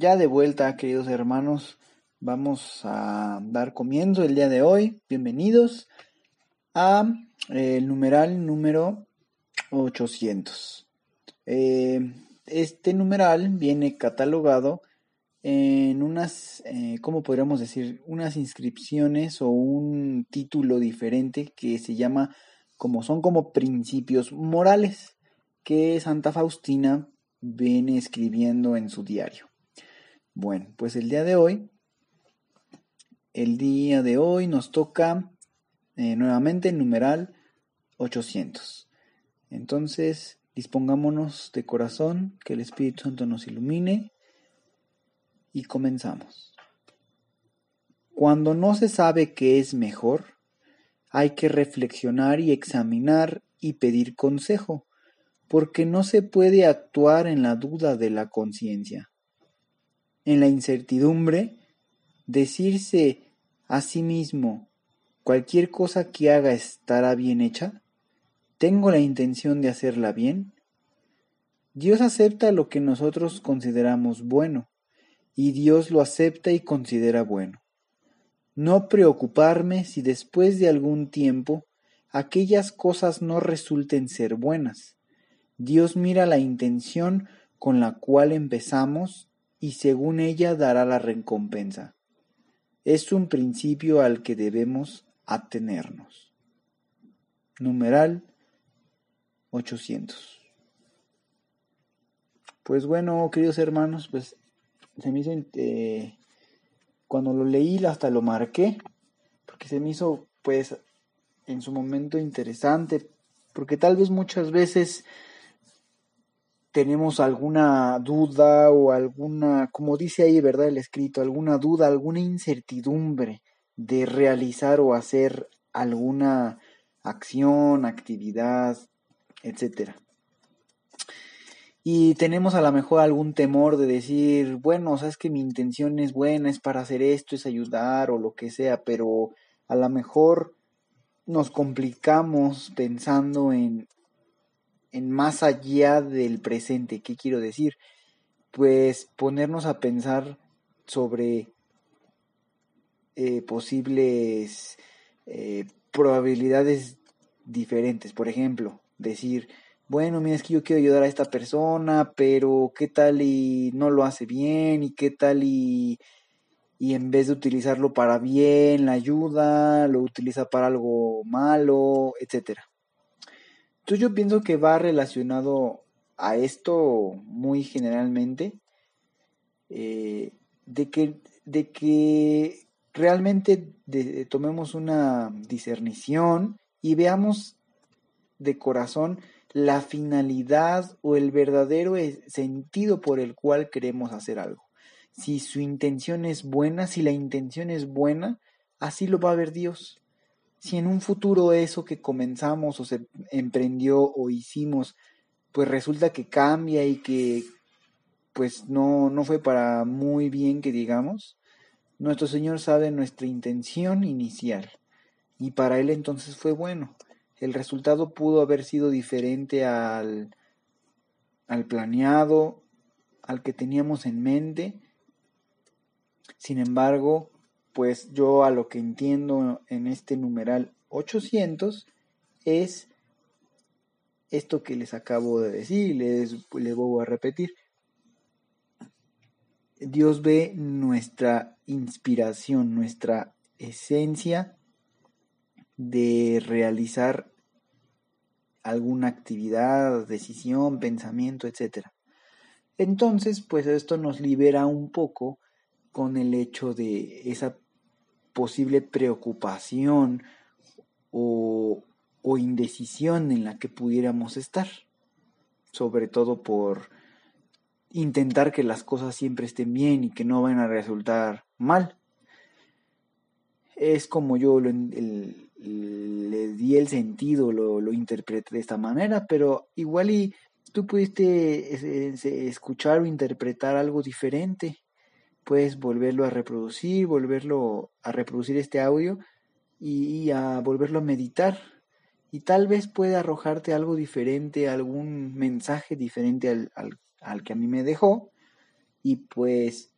Ya de vuelta, queridos hermanos, vamos a dar comienzo el día de hoy. Bienvenidos a eh, el numeral número 800. Eh, este numeral viene catalogado en unas, eh, ¿cómo podríamos decir? Unas inscripciones o un título diferente que se llama, como son como principios morales, que Santa Faustina viene escribiendo en su diario. Bueno, pues el día de hoy, el día de hoy nos toca eh, nuevamente el numeral 800. Entonces, dispongámonos de corazón, que el Espíritu Santo nos ilumine y comenzamos. Cuando no se sabe qué es mejor, hay que reflexionar y examinar y pedir consejo, porque no se puede actuar en la duda de la conciencia. En la incertidumbre, decirse a sí mismo, cualquier cosa que haga estará bien hecha, tengo la intención de hacerla bien. Dios acepta lo que nosotros consideramos bueno, y Dios lo acepta y considera bueno. No preocuparme si después de algún tiempo aquellas cosas no resulten ser buenas. Dios mira la intención con la cual empezamos y según ella dará la recompensa. Es un principio al que debemos atenernos. Numeral 800. Pues bueno, queridos hermanos, pues se me hizo, eh, cuando lo leí hasta lo marqué, porque se me hizo pues en su momento interesante, porque tal vez muchas veces tenemos alguna duda o alguna, como dice ahí, ¿verdad? El escrito, alguna duda, alguna incertidumbre de realizar o hacer alguna acción, actividad, etcétera y tenemos a lo mejor algún temor de decir, bueno, sabes que mi intención es buena, es para hacer esto, es ayudar o lo que sea, pero a lo mejor nos complicamos pensando en, en más allá del presente. ¿Qué quiero decir? Pues ponernos a pensar sobre eh, posibles eh, probabilidades diferentes. Por ejemplo, decir, bueno, mira, es que yo quiero ayudar a esta persona, pero qué tal y no lo hace bien, y qué tal y, y en vez de utilizarlo para bien, la ayuda, lo utiliza para algo malo, etcétera. Entonces yo pienso que va relacionado a esto muy generalmente, eh, de, que, de que realmente tomemos una discernición y veamos de corazón la finalidad o el verdadero sentido por el cual queremos hacer algo. Si su intención es buena, si la intención es buena, así lo va a ver Dios. Si en un futuro eso que comenzamos o se emprendió o hicimos, pues resulta que cambia y que pues no, no fue para muy bien que digamos, nuestro Señor sabe nuestra intención inicial y para Él entonces fue bueno el resultado pudo haber sido diferente al, al planeado, al que teníamos en mente. Sin embargo, pues yo a lo que entiendo en este numeral 800 es esto que les acabo de decir, les, les voy a repetir. Dios ve nuestra inspiración, nuestra esencia de realizar alguna actividad, decisión, pensamiento, etc. Entonces, pues esto nos libera un poco con el hecho de esa posible preocupación o, o indecisión en la que pudiéramos estar, sobre todo por intentar que las cosas siempre estén bien y que no vayan a resultar mal. Es como yo le di el sentido, lo, lo interpreté de esta manera, pero igual y tú pudiste escuchar o interpretar algo diferente. Puedes volverlo a reproducir, volverlo a reproducir este audio y, a volverlo a meditar. Y tal vez pueda arrojarte algo diferente, algún mensaje diferente al, al, al que a mí me dejó. Y pues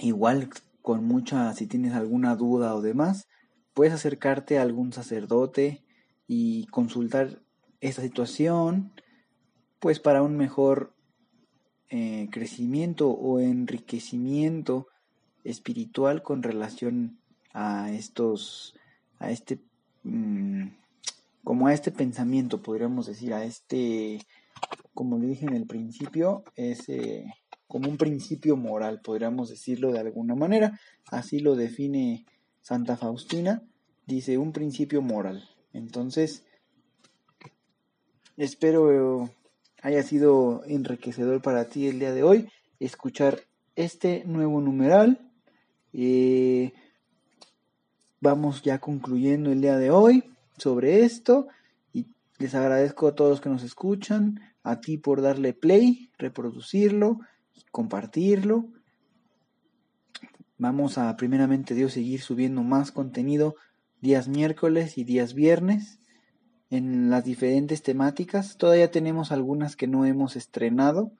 igual con mucha, si tienes alguna duda o demás, puedes acercarte a algún sacerdote y consultar esta situación pues para un mejor eh, crecimiento o enriquecimiento espiritual con relación a estos, a este, mm, como a este pensamiento, podríamos decir, a este, como le dije en el principio, es como un principio moral, podríamos decirlo de alguna manera, así lo define Santa Faustina, dice un principio moral. Entonces, espero haya sido enriquecedor para ti el día de hoy escuchar este nuevo numeral. Eh, vamos ya concluyendo el día de hoy sobre esto y les agradezco a todos los que nos escuchan, a ti por darle play, reproducirlo, compartirlo. Vamos a primeramente Dios seguir subiendo más contenido días miércoles y días viernes en las diferentes temáticas. Todavía tenemos algunas que no hemos estrenado.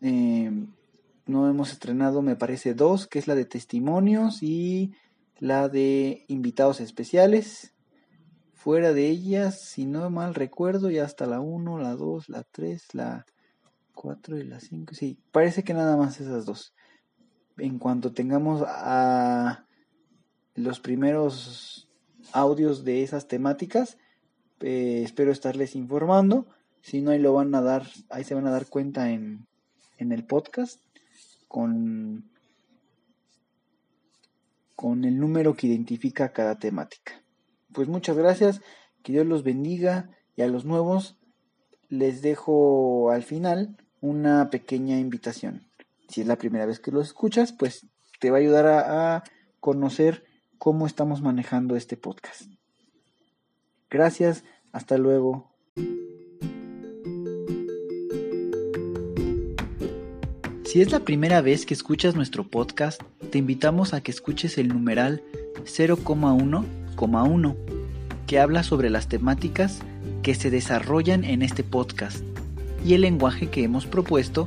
Em, no hemos estrenado, me parece, dos, que es la de testimonios y la de invitados especiales. Fuera de ellas, si no mal recuerdo, ya hasta la 1, la 2, la 3, la 4 y la 5. Sí, parece que nada más esas dos. En cuanto tengamos a los primeros audios de esas temáticas. Eh, espero estarles informando. Si no, ahí lo van a dar, ahí se van a dar cuenta en, en el podcast con, con el número que identifica cada temática. Pues muchas gracias, que Dios los bendiga y a los nuevos les dejo al final una pequeña invitación. Si es la primera vez que los escuchas, pues te va a ayudar a, a conocer cómo estamos manejando este podcast. Gracias, hasta luego. Si es la primera vez que escuchas nuestro podcast, te invitamos a que escuches el numeral 0,1,1, que habla sobre las temáticas que se desarrollan en este podcast y el lenguaje que hemos propuesto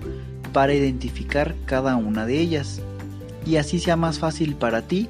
para identificar cada una de ellas, y así sea más fácil para ti